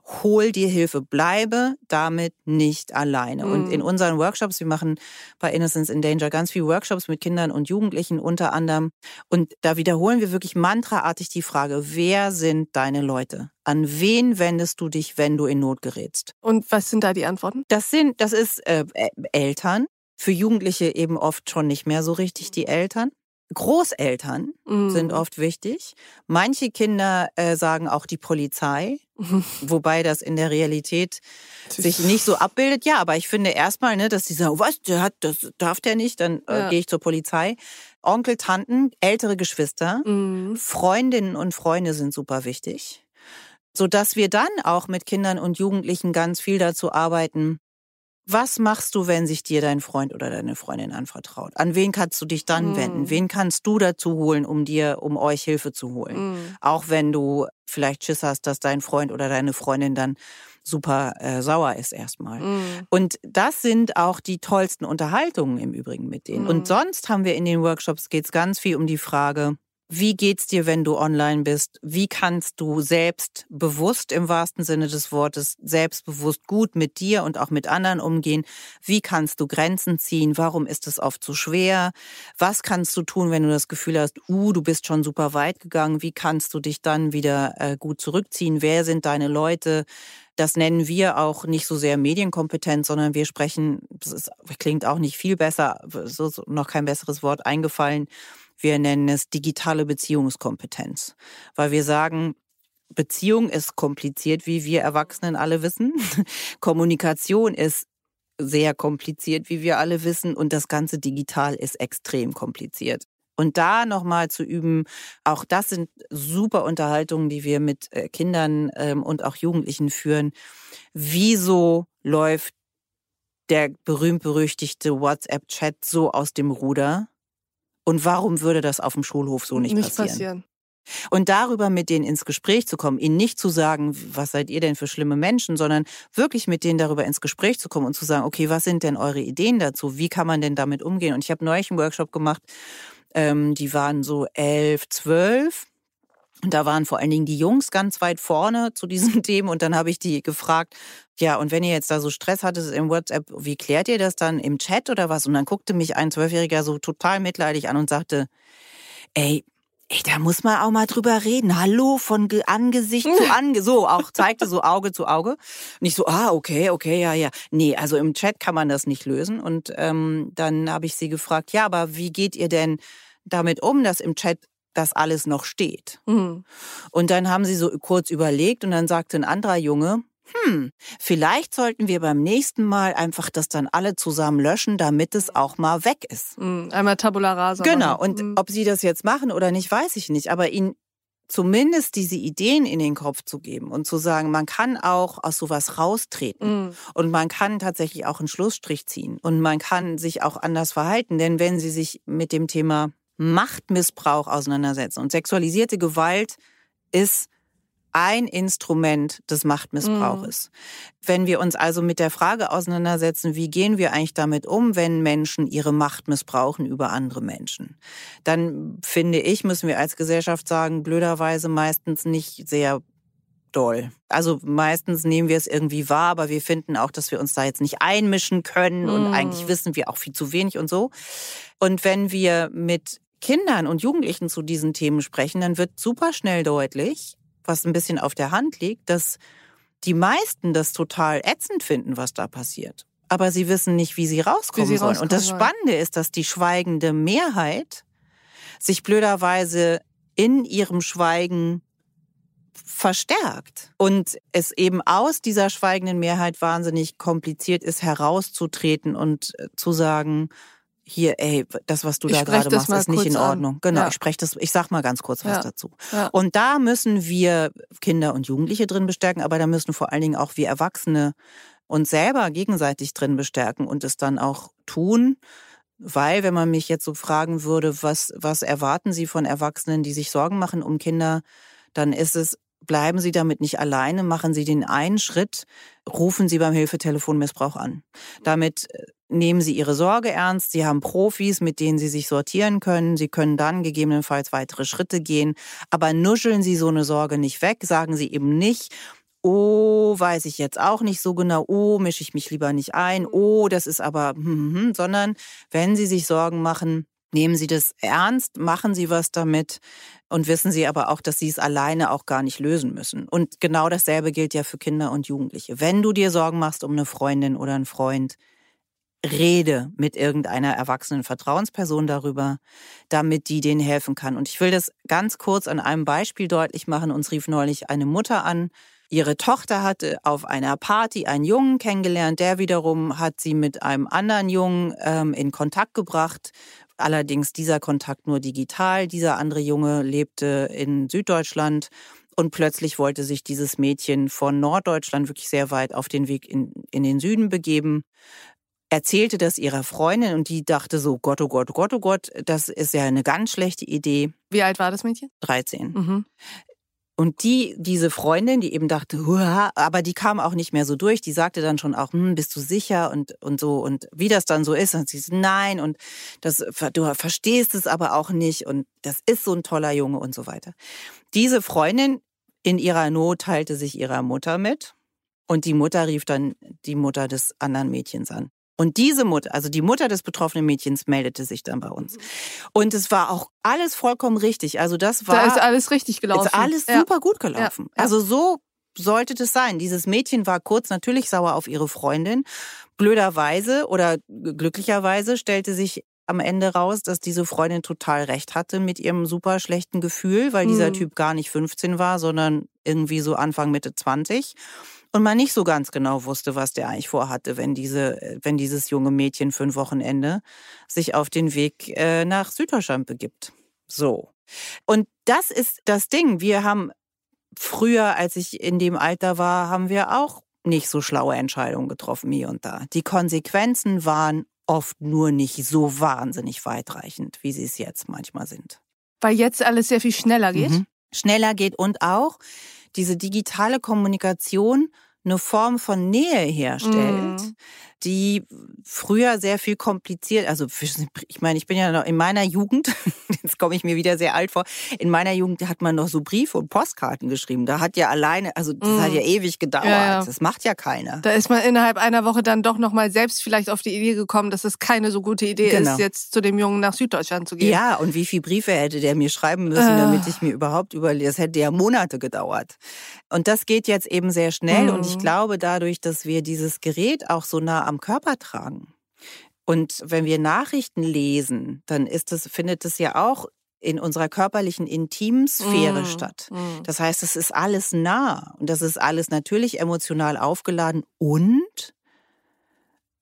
hol dir Hilfe, bleibe damit nicht alleine. Mhm. Und in unseren Workshops, wir machen bei Innocence in Danger ganz viele Workshops mit Kindern und Jugendlichen unter anderem. Und da wiederholen wir wirklich mantraartig die Frage, wer sind deine Leute? An wen wendest du dich, wenn du in Not gerätst? Und was sind da die Antworten? Das sind, das ist äh, Eltern. Für Jugendliche eben oft schon nicht mehr so richtig die Eltern. Großeltern mm. sind oft wichtig. Manche Kinder äh, sagen auch die Polizei, wobei das in der Realität sich nicht so abbildet. Ja, aber ich finde erstmal, ne, dass die sagen, was, der hat, das darf der nicht, dann äh, ja. gehe ich zur Polizei. Onkel, Tanten, ältere Geschwister, mm. Freundinnen und Freunde sind super wichtig, so dass wir dann auch mit Kindern und Jugendlichen ganz viel dazu arbeiten, was machst du, wenn sich dir dein Freund oder deine Freundin anvertraut? An wen kannst du dich dann mm. wenden? Wen kannst du dazu holen, um dir, um euch Hilfe zu holen? Mm. Auch wenn du vielleicht Schiss hast, dass dein Freund oder deine Freundin dann super äh, sauer ist erstmal. Mm. Und das sind auch die tollsten Unterhaltungen im Übrigen mit denen. Und mm. sonst haben wir in den Workshops geht's ganz viel um die Frage, wie geht's dir, wenn du online bist? Wie kannst du selbstbewusst im wahrsten Sinne des Wortes selbstbewusst gut mit dir und auch mit anderen umgehen? Wie kannst du Grenzen ziehen? Warum ist es oft so schwer? Was kannst du tun, wenn du das Gefühl hast, uh, du bist schon super weit gegangen? Wie kannst du dich dann wieder äh, gut zurückziehen? Wer sind deine Leute? Das nennen wir auch nicht so sehr Medienkompetenz, sondern wir sprechen, das ist, klingt auch nicht viel besser, so noch kein besseres Wort eingefallen wir nennen es digitale Beziehungskompetenz, weil wir sagen, Beziehung ist kompliziert, wie wir Erwachsenen alle wissen. Kommunikation ist sehr kompliziert, wie wir alle wissen. Und das Ganze digital ist extrem kompliziert. Und da nochmal zu üben, auch das sind super Unterhaltungen, die wir mit äh, Kindern ähm, und auch Jugendlichen führen. Wieso läuft der berühmt-berüchtigte WhatsApp-Chat so aus dem Ruder? Und warum würde das auf dem Schulhof so nicht, nicht passieren? passieren? Und darüber mit denen ins Gespräch zu kommen, ihnen nicht zu sagen, was seid ihr denn für schlimme Menschen, sondern wirklich mit denen darüber ins Gespräch zu kommen und zu sagen, okay, was sind denn eure Ideen dazu? Wie kann man denn damit umgehen? Und ich habe neulich einen Workshop gemacht, ähm, die waren so elf, zwölf und da waren vor allen Dingen die Jungs ganz weit vorne zu diesen Themen. Und dann habe ich die gefragt, ja, und wenn ihr jetzt da so Stress hattet im WhatsApp, wie klärt ihr das dann im Chat oder was? Und dann guckte mich ein Zwölfjähriger so total mitleidig an und sagte, ey, Ey, da muss man auch mal drüber reden. Hallo, von Angesicht zu Angesicht. So, auch zeigte so Auge zu Auge. Und ich so, ah, okay, okay, ja, ja. Nee, also im Chat kann man das nicht lösen. Und ähm, dann habe ich sie gefragt, ja, aber wie geht ihr denn damit um, dass im Chat das alles noch steht. Mhm. Und dann haben sie so kurz überlegt und dann sagte ein anderer Junge, hm, vielleicht sollten wir beim nächsten Mal einfach das dann alle zusammen löschen, damit es auch mal weg ist. Mhm. Einmal Tabula rasa. Genau. Und mhm. ob sie das jetzt machen oder nicht, weiß ich nicht. Aber ihnen zumindest diese Ideen in den Kopf zu geben und zu sagen, man kann auch aus sowas raustreten mhm. und man kann tatsächlich auch einen Schlussstrich ziehen und man kann sich auch anders verhalten. Denn wenn sie sich mit dem Thema Machtmissbrauch auseinandersetzen und sexualisierte Gewalt ist ein Instrument des Machtmissbrauches. Mhm. Wenn wir uns also mit der Frage auseinandersetzen, wie gehen wir eigentlich damit um, wenn Menschen ihre Macht missbrauchen über andere Menschen, dann finde ich, müssen wir als Gesellschaft sagen, blöderweise meistens nicht sehr doll. Also meistens nehmen wir es irgendwie wahr, aber wir finden auch, dass wir uns da jetzt nicht einmischen können mhm. und eigentlich wissen wir auch viel zu wenig und so. Und wenn wir mit Kindern und Jugendlichen zu diesen Themen sprechen, dann wird super schnell deutlich, was ein bisschen auf der Hand liegt, dass die meisten das total ätzend finden, was da passiert. Aber sie wissen nicht, wie sie rauskommen wie sie sollen. Und das Spannende ist, dass die schweigende Mehrheit sich blöderweise in ihrem Schweigen verstärkt und es eben aus dieser schweigenden Mehrheit wahnsinnig kompliziert ist, herauszutreten und äh, zu sagen, hier, ey, das, was du ich da gerade machst, ist nicht in Ordnung. An. Genau, ja. ich spreche das, ich sag mal ganz kurz was ja. dazu. Ja. Und da müssen wir Kinder und Jugendliche drin bestärken, aber da müssen vor allen Dingen auch wir Erwachsene uns selber gegenseitig drin bestärken und es dann auch tun. Weil, wenn man mich jetzt so fragen würde, was, was erwarten Sie von Erwachsenen, die sich Sorgen machen um Kinder, dann ist es, bleiben Sie damit nicht alleine, machen Sie den einen Schritt, rufen Sie beim Hilfetelefon Missbrauch an. Damit äh, nehmen Sie Ihre Sorge ernst. Sie haben Profis, mit denen Sie sich sortieren können. Sie können dann gegebenenfalls weitere Schritte gehen. Aber nuscheln Sie so eine Sorge nicht weg. Sagen Sie eben nicht, oh, weiß ich jetzt auch nicht so genau, oh, mische ich mich lieber nicht ein, oh, das ist aber, hm, hm, hm, sondern wenn Sie sich Sorgen machen, nehmen Sie das ernst, machen Sie was damit und wissen Sie aber auch, dass Sie es alleine auch gar nicht lösen müssen. Und genau dasselbe gilt ja für Kinder und Jugendliche. Wenn du dir Sorgen machst um eine Freundin oder einen Freund, rede mit irgendeiner erwachsenen Vertrauensperson darüber, damit die denen helfen kann. Und ich will das ganz kurz an einem Beispiel deutlich machen. Uns rief neulich eine Mutter an. Ihre Tochter hatte auf einer Party einen Jungen kennengelernt, der wiederum hat sie mit einem anderen Jungen ähm, in Kontakt gebracht. Allerdings dieser Kontakt nur digital. Dieser andere Junge lebte in Süddeutschland und plötzlich wollte sich dieses Mädchen von Norddeutschland wirklich sehr weit auf den Weg in, in den Süden begeben erzählte das ihrer Freundin und die dachte so, Gott, oh Gott, oh Gott, oh Gott, das ist ja eine ganz schlechte Idee. Wie alt war das Mädchen? 13. Mhm. Und die, diese Freundin, die eben dachte, Huah, aber die kam auch nicht mehr so durch, die sagte dann schon auch, hm, bist du sicher? Und, und so. Und wie das dann so ist, und sie so, nein. Und das, du verstehst es aber auch nicht. Und das ist so ein toller Junge und so weiter. Diese Freundin in ihrer Not teilte sich ihrer Mutter mit. Und die Mutter rief dann die Mutter des anderen Mädchens an. Und diese Mutter, also die Mutter des betroffenen Mädchens, meldete sich dann bei uns. Und es war auch alles vollkommen richtig. Also das war. Da ist alles richtig gelaufen. Ist alles ja. super gut gelaufen. Ja. Also so sollte das sein. Dieses Mädchen war kurz natürlich sauer auf ihre Freundin. Blöderweise oder glücklicherweise stellte sich am Ende raus, dass diese Freundin total recht hatte mit ihrem super schlechten Gefühl, weil mhm. dieser Typ gar nicht 15 war, sondern irgendwie so Anfang Mitte 20 und man nicht so ganz genau wusste, was der eigentlich vorhatte, wenn diese, wenn dieses junge Mädchen für ein Wochenende sich auf den Weg äh, nach Süddeutschland begibt. So. Und das ist das Ding. Wir haben früher, als ich in dem Alter war, haben wir auch nicht so schlaue Entscheidungen getroffen hier und da. Die Konsequenzen waren oft nur nicht so wahnsinnig weitreichend, wie sie es jetzt manchmal sind. Weil jetzt alles sehr viel schneller geht? Mhm. Schneller geht und auch diese digitale Kommunikation eine Form von Nähe herstellt, mm die früher sehr viel kompliziert, also ich meine, ich bin ja noch in meiner Jugend, jetzt komme ich mir wieder sehr alt vor, in meiner Jugend hat man noch so Briefe und Postkarten geschrieben. Da hat ja alleine, also das mm. hat ja ewig gedauert. Ja, ja. Das macht ja keiner. Da ist man innerhalb einer Woche dann doch nochmal selbst vielleicht auf die Idee gekommen, dass es keine so gute Idee genau. ist, jetzt zu dem Jungen nach Süddeutschland zu gehen. Ja, und wie viele Briefe hätte der mir schreiben müssen, äh. damit ich mir überhaupt überlege, das hätte ja Monate gedauert. Und das geht jetzt eben sehr schnell mm. und ich mm. glaube dadurch, dass wir dieses Gerät auch so nah am Körper tragen. Und wenn wir Nachrichten lesen, dann ist das, findet es ja auch in unserer körperlichen Intimsphäre Mm, statt. mm. Das heißt, es ist alles nah und das ist alles natürlich emotional aufgeladen und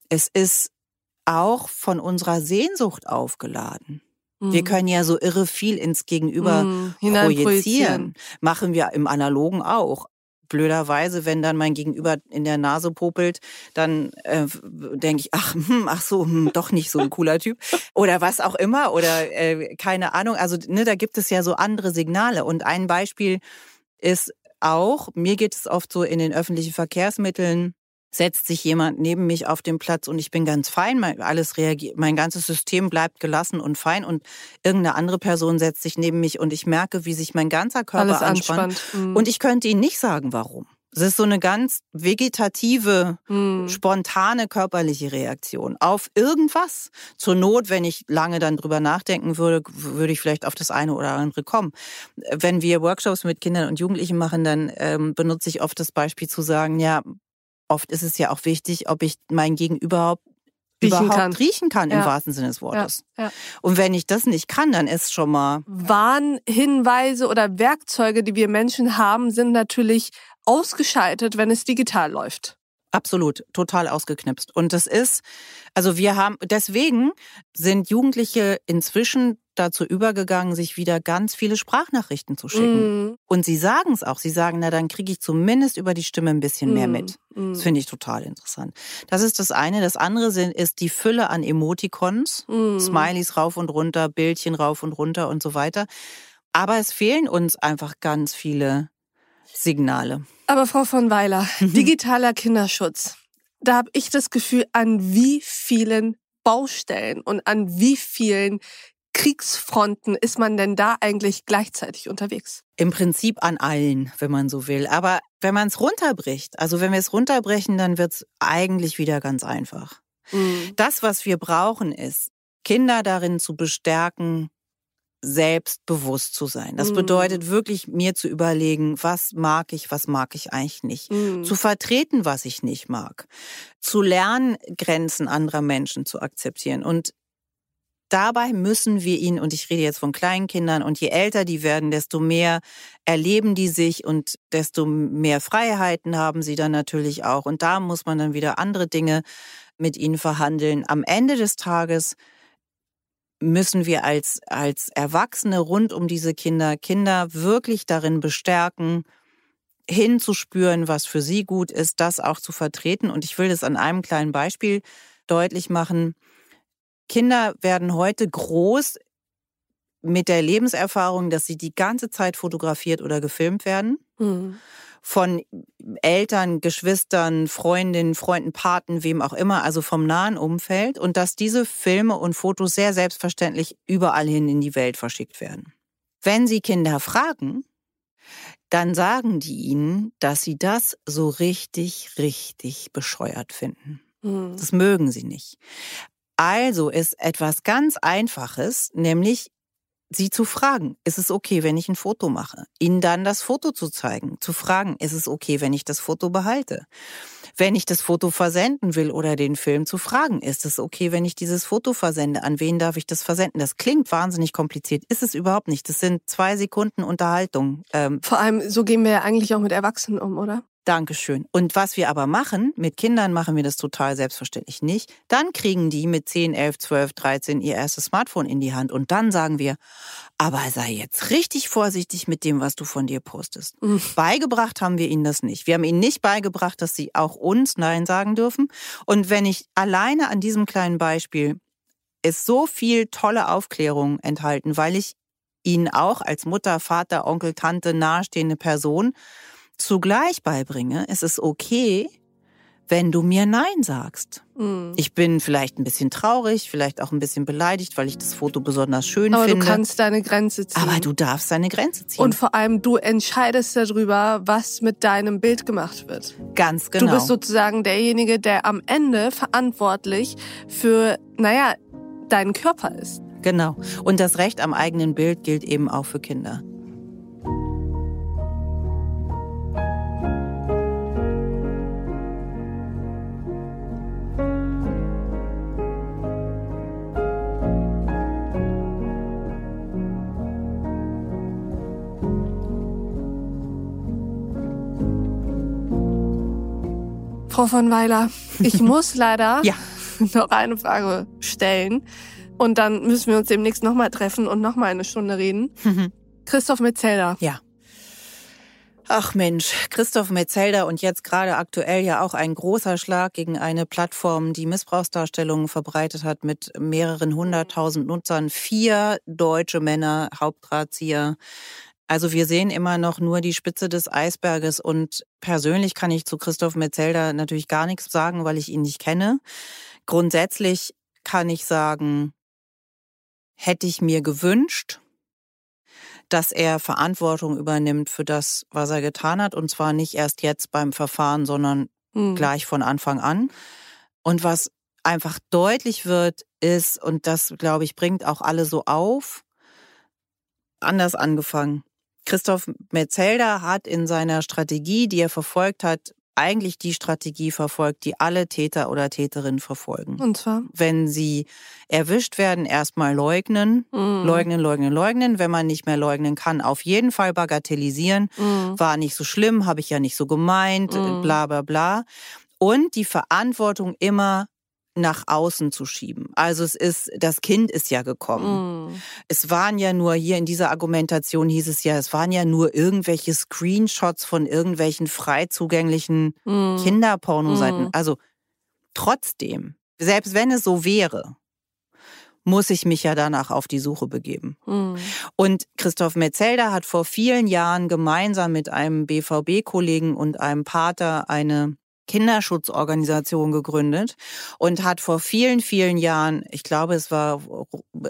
es ist auch von unserer Sehnsucht aufgeladen. Wir Mm. können ja so irre viel ins Gegenüber hineinprojizieren. projizieren. Machen wir im Analogen auch. Blöderweise, wenn dann mein Gegenüber in der Nase popelt, dann äh, denke ich, ach, hm, ach so, hm, doch nicht so ein cooler Typ. Oder was auch immer. Oder äh, keine Ahnung. Also ne, da gibt es ja so andere Signale. Und ein Beispiel ist auch, mir geht es oft so in den öffentlichen Verkehrsmitteln, setzt sich jemand neben mich auf den Platz und ich bin ganz fein, mein, alles reagiert, mein ganzes System bleibt gelassen und fein und irgendeine andere Person setzt sich neben mich und ich merke, wie sich mein ganzer Körper anspannt. Mm. Und ich könnte Ihnen nicht sagen, warum. Es ist so eine ganz vegetative, Mm. spontane körperliche Reaktion auf irgendwas. Zur Not, wenn ich lange dann drüber nachdenken würde, würde ich vielleicht auf das eine oder andere kommen. Wenn wir Workshops mit Kindern und Jugendlichen machen, dann ähm, benutze ich oft das Beispiel zu sagen, ja, oft ist es ja auch wichtig, ob ich mein Gegenüber Riechen überhaupt kann. riechen kann im Ja. wahrsten Sinne des Wortes. ja. Und wenn ich das nicht kann, dann ist schon mal Warnhinweise oder Werkzeuge, die wir Menschen haben, sind natürlich ausgeschaltet, wenn es digital läuft. Absolut, total ausgeknipst. Und das ist, also wir haben, deswegen sind Jugendliche inzwischen dazu übergegangen, sich wieder ganz viele Sprachnachrichten zu schicken. Mm, Und sie sagen es auch. Sie sagen, na, dann kriege ich zumindest über die Stimme ein bisschen mehr mm, mit. mm, Das finde ich total interessant. Das ist das eine. Das andere sind, ist die Fülle an Emoticons. mm. Smileys rauf und runter, Bildchen rauf und runter und so weiter. Aber es fehlen uns einfach ganz viele Signale. Aber Frau von Weiler, Mhm. digitaler Kinderschutz. Da habe ich das Gefühl, an wie vielen Baustellen und an wie vielen Kriegsfronten ist man denn da eigentlich gleichzeitig unterwegs? Im Prinzip an allen, wenn man so will. Aber wenn man es runterbricht, also wenn wir es runterbrechen, dann wird es eigentlich wieder ganz einfach. Mm. Das, was wir brauchen, ist, Kinder darin zu bestärken, selbstbewusst zu sein. Das Mm. bedeutet wirklich, mir zu überlegen, was mag ich, was mag ich eigentlich nicht. Mm. Zu vertreten, was ich nicht mag. Zu lernen, Grenzen anderer Menschen zu akzeptieren. Und dabei müssen wir ihn, und ich rede jetzt von kleinen Kindern, und je älter die werden, desto mehr erleben die sich und desto mehr Freiheiten haben sie dann natürlich auch. Und da muss man dann wieder andere Dinge mit ihnen verhandeln. Am Ende des Tages müssen wir als, als Erwachsene rund um diese Kinder, Kinder wirklich darin bestärken, hinzuspüren, was für sie gut ist, das auch zu vertreten. Und ich will das an einem kleinen Beispiel deutlich machen. Kinder werden heute groß mit der Lebenserfahrung, dass sie die ganze Zeit fotografiert oder gefilmt werden. Mm. Von Eltern, Geschwistern, Freundinnen, Freunden, Paten, wem auch immer, also vom nahen Umfeld. Und dass diese Filme und Fotos sehr selbstverständlich überall hin in die Welt verschickt werden. Wenn Sie Kinder fragen, dann sagen die ihnen, dass sie das so richtig, richtig bescheuert finden. Mm. Das mögen sie nicht. Also ist etwas ganz Einfaches, nämlich sie zu fragen, ist es okay, wenn ich ein Foto mache? Ihnen dann das Foto zu zeigen, zu fragen, ist es okay, wenn ich das Foto behalte? Wenn ich das Foto versenden will oder den Film zu fragen, ist es okay, wenn ich dieses Foto versende? An wen darf ich das versenden? Das klingt wahnsinnig kompliziert, ist es überhaupt nicht. Das sind zwei Sekunden Unterhaltung. Ähm, Vor allem, so gehen wir ja eigentlich auch mit Erwachsenen um, oder? Dankeschön. Und was wir aber machen, mit Kindern machen wir das total selbstverständlich nicht. Dann kriegen die mit 10, 11, 12, 13 ihr erstes Smartphone in die Hand und dann sagen wir, aber sei jetzt richtig vorsichtig mit dem, was du von dir postest. Mhm. Beigebracht haben wir ihnen das nicht. Wir haben ihnen nicht beigebracht, dass sie auch uns Nein sagen dürfen. Und wenn ich alleine an diesem kleinen Beispiel ist so viel tolle Aufklärung enthalten, weil ich ihnen auch als Mutter, Vater, Onkel, Tante, nahestehende Person zugleich beibringe, es ist okay, wenn du mir Nein sagst. Mm. Ich bin vielleicht ein bisschen traurig, vielleicht auch ein bisschen beleidigt, weil ich das Foto besonders schön Aber finde. du kannst deine Grenze ziehen. aber du darfst deine Grenze ziehen. Und vor allem, du entscheidest darüber, was mit deinem Bild gemacht wird. Ganz genau. Du bist sozusagen derjenige, der am Ende verantwortlich für, naja, deinen Körper ist. genau. Und das Recht am eigenen Bild gilt eben auch für Kinder. Frau von Weiler, ich muss leider ja. noch eine Frage stellen. Und dann müssen wir uns demnächst nochmal treffen und nochmal eine Stunde reden. Christoph Metzelder. Ja. Ach Mensch, Christoph Metzelder und jetzt gerade aktuell ja auch ein großer Schlag gegen eine Plattform, die Missbrauchsdarstellungen verbreitet hat mit mehreren hunderttausend Nutzern. Vier deutsche Männer, Hauptdrahtzieher. Also wir sehen immer noch nur die Spitze des Eisberges und persönlich kann ich zu Christoph Metzelder natürlich gar nichts sagen, weil ich ihn nicht kenne. Grundsätzlich kann ich sagen, hätte ich mir gewünscht, dass er Verantwortung übernimmt für das, was er getan hat. Und zwar nicht erst jetzt beim Verfahren, sondern mhm. gleich von Anfang an. Und was einfach deutlich wird, ist, und das, glaube ich, bringt auch alle so auf, anders angefangen. Christoph Metzelder hat in seiner Strategie, die er verfolgt hat, eigentlich die Strategie verfolgt, die alle Täter oder Täterinnen verfolgen. Und zwar? Wenn sie erwischt werden, erstmal leugnen, mm. leugnen, leugnen, leugnen. Wenn man nicht mehr leugnen kann, auf jeden Fall bagatellisieren. Mm. War nicht so schlimm, habe ich ja nicht so gemeint, mm. bla bla bla. Und die Verantwortung immer nach außen zu schieben. Also es ist, das Kind ist ja gekommen. Mm. Es waren ja nur hier in dieser Argumentation hieß es ja, es waren ja nur irgendwelche Screenshots von irgendwelchen frei zugänglichen mm. Kinderpornoseiten. Mm. Also trotzdem, selbst wenn es so wäre, muss ich mich ja danach auf die Suche begeben. Mm. Und Christoph Metzelder hat vor vielen Jahren gemeinsam mit einem BVB-Kollegen und einem Pater eine Kinderschutzorganisation gegründet und hat vor vielen, vielen Jahren, ich glaube, es war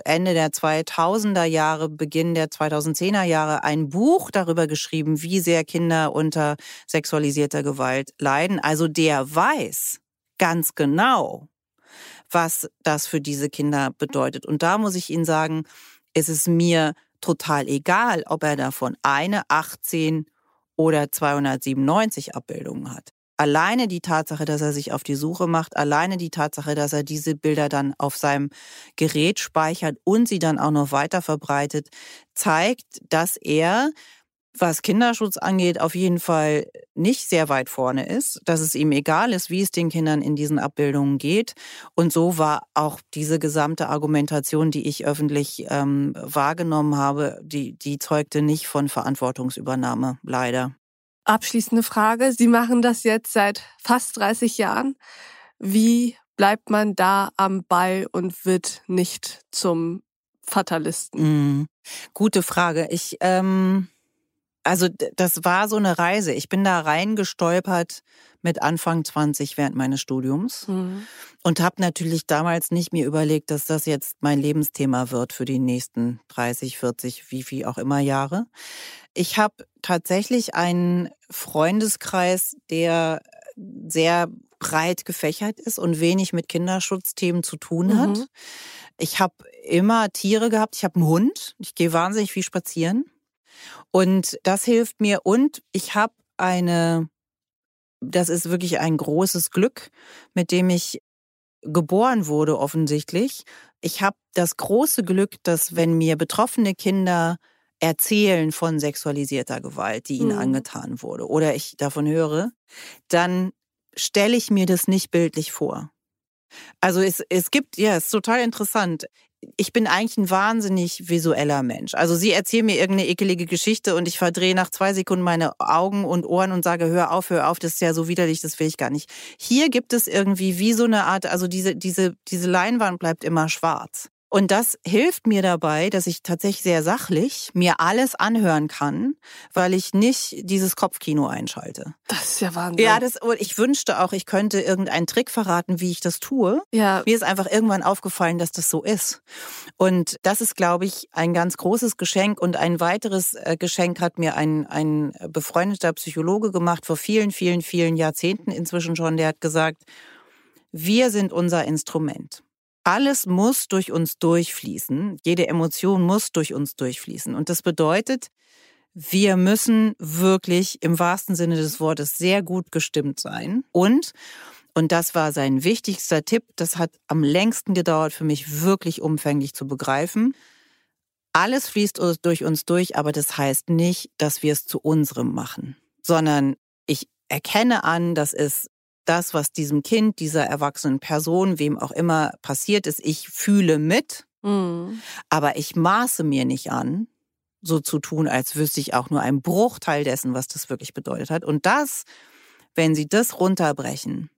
Ende der 2000er Jahre, Beginn der 2010er Jahre, ein Buch darüber geschrieben, wie sehr Kinder unter sexualisierter Gewalt leiden. Also der weiß ganz genau, was das für diese Kinder bedeutet. Und da muss ich Ihnen sagen, ist es mir total egal, ob er davon eine, 18 oder 297 Abbildungen hat alleine die Tatsache, dass er sich auf die Suche macht, alleine die Tatsache, dass er diese Bilder dann auf seinem Gerät speichert und sie dann auch noch weiter verbreitet, zeigt, dass er was Kinderschutz angeht, auf jeden Fall nicht sehr weit vorne ist, dass es ihm egal ist, wie es den Kindern in diesen Abbildungen geht. Und so war auch diese gesamte Argumentation, die ich öffentlich ähm, wahrgenommen habe, die, die zeugte nicht von Verantwortungsübernahme, leider. Abschließende Frage. Sie machen das jetzt seit fast 30 Jahren. Wie bleibt man da am Ball und wird nicht zum Fatalisten? Mhm. Gute Frage. Ich, ähm, also das war so eine Reise. Ich bin da reingestolpert mit Anfang 20 während meines Studiums mhm. und habe natürlich damals nicht mir überlegt, dass das jetzt mein Lebensthema wird für die nächsten 30, 40, wie viel auch immer Jahre. Ich habe tatsächlich einen Freundeskreis, der sehr breit gefächert ist und wenig mit Kinderschutzthemen zu tun hat. Mhm. Ich habe immer Tiere gehabt. Ich habe einen Hund. Ich gehe wahnsinnig viel spazieren. Und das hilft mir. Und ich habe eine, das ist wirklich ein großes Glück, mit dem ich geboren wurde offensichtlich. Ich habe das große Glück, dass wenn mir betroffene Kinder erzählen von sexualisierter Gewalt, die ihnen mhm. angetan wurde, oder ich davon höre, dann stelle ich mir das nicht bildlich vor. Also es, es gibt, ja, es ist total interessant. Ich bin eigentlich ein wahnsinnig visueller Mensch. Also sie erzählen mir irgendeine ekelige Geschichte und ich verdrehe nach zwei Sekunden meine Augen und Ohren und sage, hör auf, hör auf, das ist ja so widerlich, das will ich gar nicht. Hier gibt es irgendwie wie so eine Art, also diese, diese, diese Leinwand bleibt immer schwarz. Und das hilft mir dabei, dass ich tatsächlich sehr sachlich mir alles anhören kann, weil ich nicht dieses Kopfkino einschalte. Das ist ja Wahnsinn. Ja, das, ich wünschte auch, ich könnte irgendeinen Trick verraten, wie ich das tue. Ja. Mir ist einfach irgendwann aufgefallen, dass das so ist. Und das ist, glaube ich, ein ganz großes Geschenk. Und ein weiteres äh, Geschenk hat mir ein, ein befreundeter Psychologe gemacht vor vielen, vielen, vielen Jahrzehnten inzwischen schon. Der hat gesagt, wir sind unser Instrument. Alles muss durch uns durchfließen. Jede Emotion muss durch uns durchfließen. Und das bedeutet, wir müssen wirklich im wahrsten Sinne des Wortes sehr gut gestimmt sein. Und, und das war sein wichtigster Tipp, das hat am längsten gedauert für mich wirklich umfänglich zu begreifen. Alles fließt durch uns durch, aber das heißt nicht, dass wir es zu unserem machen, sondern ich erkenne an, dass es das, was diesem Kind, dieser erwachsenen Person, wem auch immer passiert ist, ich fühle mit, mhm. aber ich maße mir nicht an, so zu tun, als wüsste ich auch nur einen Bruchteil dessen, was das wirklich bedeutet hat. Und das, wenn Sie das runterbrechen,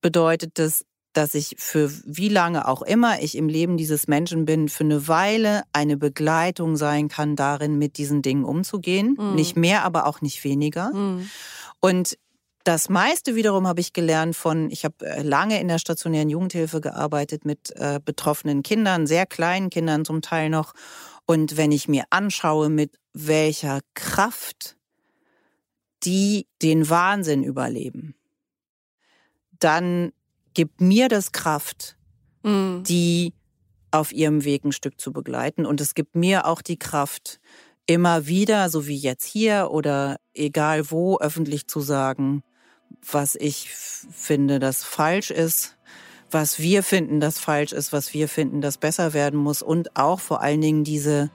bedeutet das, dass ich für wie lange auch immer ich im Leben dieses Menschen bin, für eine Weile eine Begleitung sein kann, darin mit diesen Dingen umzugehen. Mhm. Nicht mehr, aber auch nicht weniger. Mhm. Und das meiste wiederum habe ich gelernt von, ich habe äh, lange in der stationären Jugendhilfe gearbeitet mit äh, betroffenen Kindern, sehr kleinen Kindern zum Teil noch. Und wenn ich mir anschaue, mit welcher Kraft die den Wahnsinn überleben, dann gibt mir das Kraft, mhm. die auf ihrem Weg ein Stück zu begleiten. Und es gibt mir auch die Kraft, immer wieder, so wie jetzt hier oder egal wo, öffentlich zu sagen, was ich finde, das falsch ist, was wir finden, das falsch ist, was wir finden, das besser werden muss und auch vor allen Dingen diese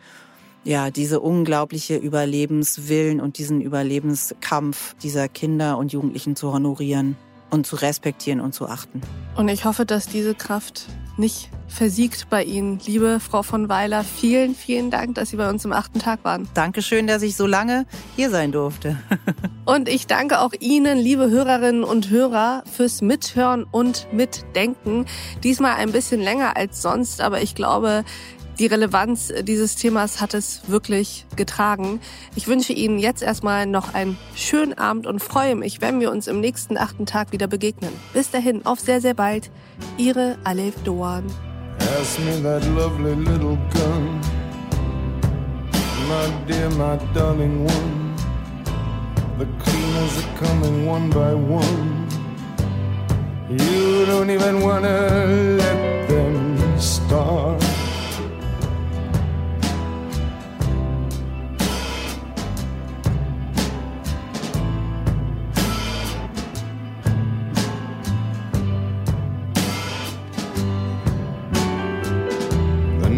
ja, diese unglaubliche Überlebenswillen und diesen Überlebenskampf dieser Kinder und Jugendlichen zu honorieren und zu respektieren und zu achten. Und ich hoffe, dass diese Kraft nicht versiegt bei Ihnen. Liebe Frau von Weiler, vielen, vielen Dank, dass Sie bei uns im achten Tag waren. Dankeschön, dass ich so lange hier sein durfte. und ich danke auch Ihnen, liebe Hörerinnen und Hörer, fürs Mithören und Mitdenken. Diesmal ein bisschen länger als sonst, aber ich glaube, die Relevanz dieses Themas hat es wirklich getragen. Ich wünsche Ihnen jetzt erstmal noch einen schönen Abend und freue mich, wenn wir uns im nächsten achten Tag wieder begegnen. Bis dahin, auf sehr, sehr bald. Ihre Alef Doan. Pass me that lovely little gun, my dear, my darling one. The cleaners are coming one by one. You don't even wanna let them start.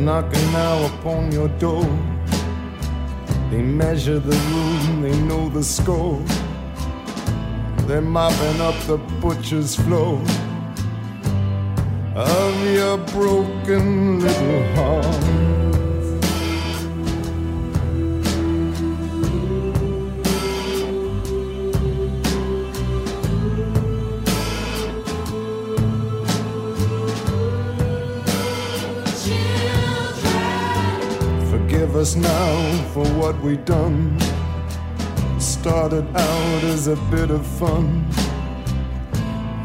Knocking now upon your door. They measure the room, they know the score. They're mopping up the butcher's floor of your broken little heart. Us now for what we done. Started out as a bit of fun.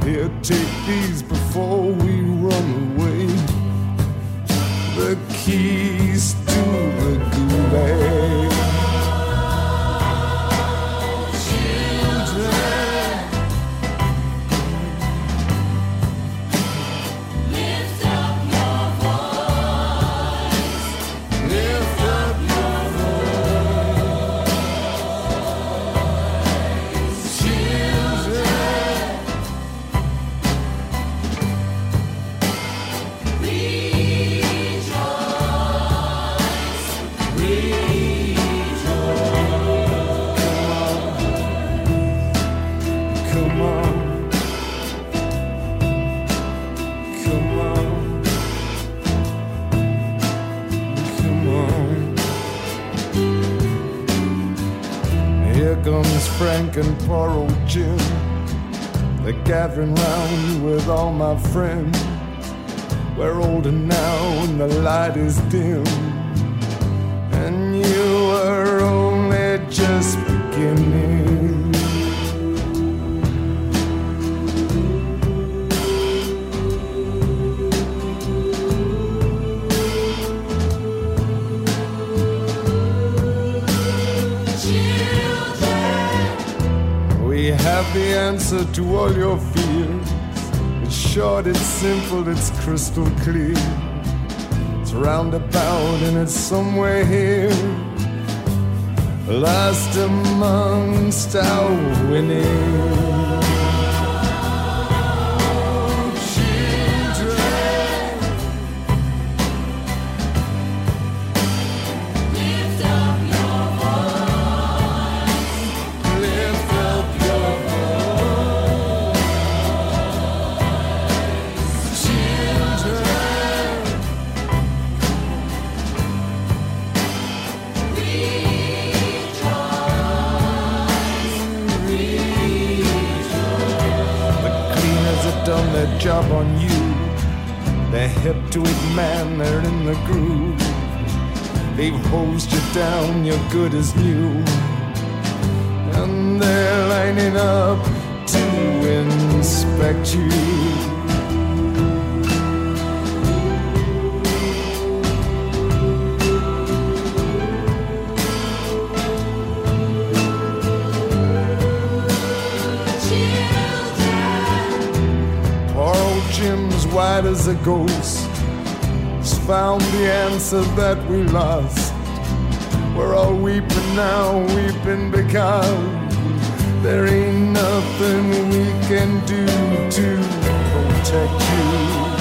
Here, take these before we run away. The keys to the gulag. Friends. We're older now and the light is dim. It's it's crystal clear. It's roundabout and it's somewhere here. Last amongst our winning. Good as new. And they're lining up to inspect you. Jim's white as a ghost has found the answer that we lost. We're all weeping now, weeping because there ain't nothing we can do to protect you.